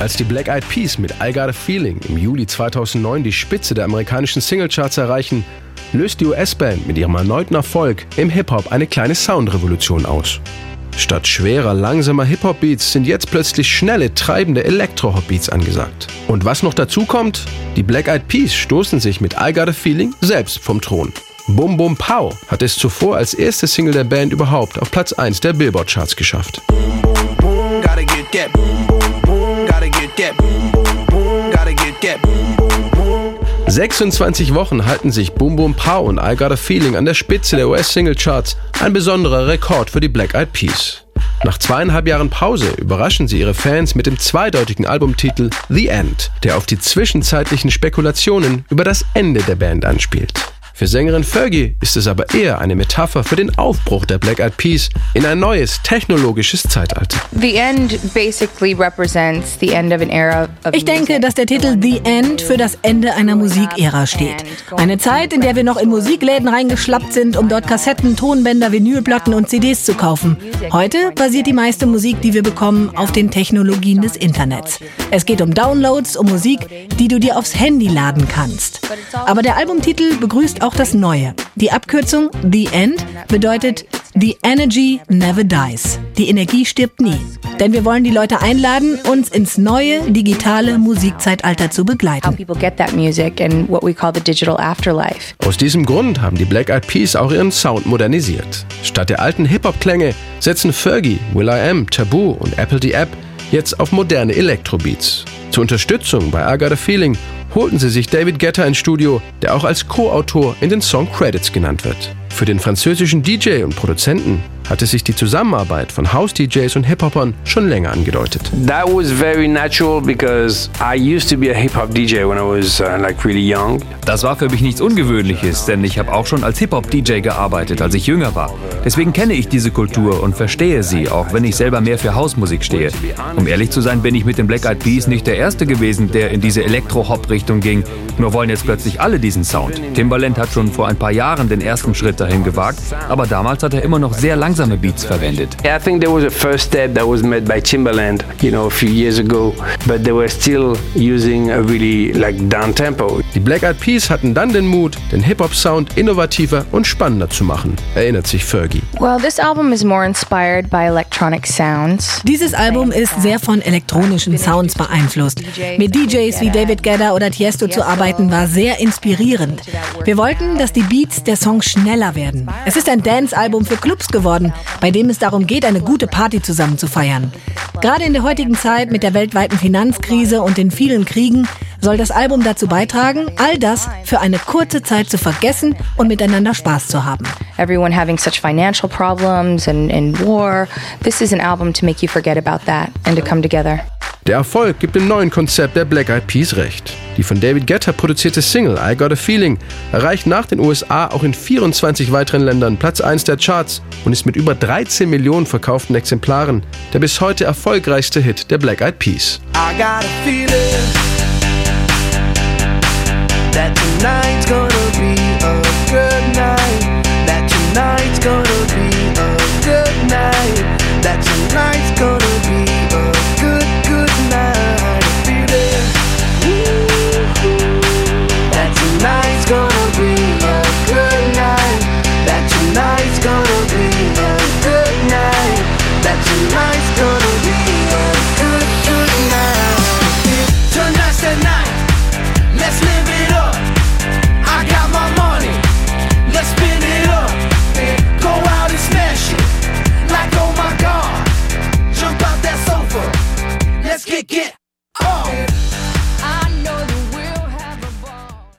Als die Black Eyed Peas mit I Got a Feeling im Juli 2009 die Spitze der amerikanischen Singlecharts erreichen, löst die US-Band mit ihrem erneuten Erfolg im Hip-Hop eine kleine Soundrevolution aus. Statt schwerer, langsamer Hip-Hop-Beats sind jetzt plötzlich schnelle, treibende Elektro-Hop-Beats angesagt. Und was noch dazu kommt, die Black Eyed Peas stoßen sich mit I Got a Feeling selbst vom Thron. Bum Bum Pow hat es zuvor als erste Single der Band überhaupt auf Platz 1 der Billboard-Charts geschafft. 26 Wochen halten sich Boom Boom Pow und I Got a Feeling an der Spitze der US-Single-Charts, ein besonderer Rekord für die Black Eyed Peas. Nach zweieinhalb Jahren Pause überraschen sie ihre Fans mit dem zweideutigen Albumtitel The End, der auf die zwischenzeitlichen Spekulationen über das Ende der Band anspielt. Für Sängerin Fergie ist es aber eher eine Metapher für den Aufbruch der Black Eyed Peas in ein neues technologisches Zeitalter. Ich denke, dass der Titel The End für das Ende einer Musikära steht. Eine Zeit, in der wir noch in Musikläden reingeschlappt sind, um dort Kassetten, Tonbänder, Vinylplatten und CDs zu kaufen. Heute basiert die meiste Musik, die wir bekommen, auf den Technologien des Internets. Es geht um Downloads, um Musik, die du dir aufs Handy laden kannst. Aber der Albumtitel begrüßt auch das Neue. Die Abkürzung The End bedeutet The Energy Never Dies. Die Energie stirbt nie. Denn wir wollen die Leute einladen, uns ins neue digitale Musikzeitalter zu begleiten. Aus diesem Grund haben die Black Eyed Peas auch ihren Sound modernisiert. Statt der alten Hip-Hop-Klänge setzen Fergie, Will I Am, Taboo und Apple the App jetzt auf moderne Elektrobeats. Zur Unterstützung bei I Got a Feeling holten sie sich David Guetta ins Studio, der auch als Co-Autor in den Song Credits genannt wird. Für den französischen DJ und Produzenten hatte sich die Zusammenarbeit von House-DJs und Hip-Hopern schon länger angedeutet. That was very natural because I used to be a hip-hop DJ when I was uh, like really young. Das war für mich nichts Ungewöhnliches, denn ich habe auch schon als Hip-Hop-DJ gearbeitet, als ich jünger war. Deswegen kenne ich diese Kultur und verstehe sie, auch wenn ich selber mehr für Hausmusik stehe. Um ehrlich zu sein, bin ich mit den Black Eyed Peas nicht der Erste gewesen, der in diese Elektro-Hop-Richtung ging. Nur wollen jetzt plötzlich alle diesen Sound. Timbaland hat schon vor ein paar Jahren den ersten Schritt dahin gewagt, aber damals hat er immer noch sehr langsame Beats verwendet. I think there was a first step that was made by Timbaland, you know, a few years ago, but they were still using a really like down tempo. Die Black Eyed Peas hatten dann den Mut, den Hip-Hop-Sound innovativer und spannender zu machen, erinnert sich Fergie. Well, this album is more inspired by electronic sounds. Dieses Album ist sehr von elektronischen Sounds beeinflusst. Mit DJs wie David Guetta oder Tiesto zu arbeiten war sehr inspirierend. Wir wollten, dass die Beats der Songs schneller werden. Es ist ein Dance-Album für Clubs geworden, bei dem es darum geht, eine gute Party zusammen zu feiern. Gerade in der heutigen Zeit mit der weltweiten Finanzkrise und den vielen Kriegen soll das Album dazu beitragen, all das für eine kurze Zeit zu vergessen und miteinander Spaß zu haben. Everyone having such financial problems and, and war. This is an album to make you forget about that and to come together. Der Erfolg gibt dem neuen Konzept der Black Eyed Peas recht. Die von David Guetta produzierte Single I Got a Feeling erreicht nach den USA auch in 24 weiteren Ländern Platz 1 der Charts und ist mit über 13 Millionen verkauften Exemplaren der bis heute erfolgreichste Hit der Black Eyed Peas. I got a feeling that tonight's gonna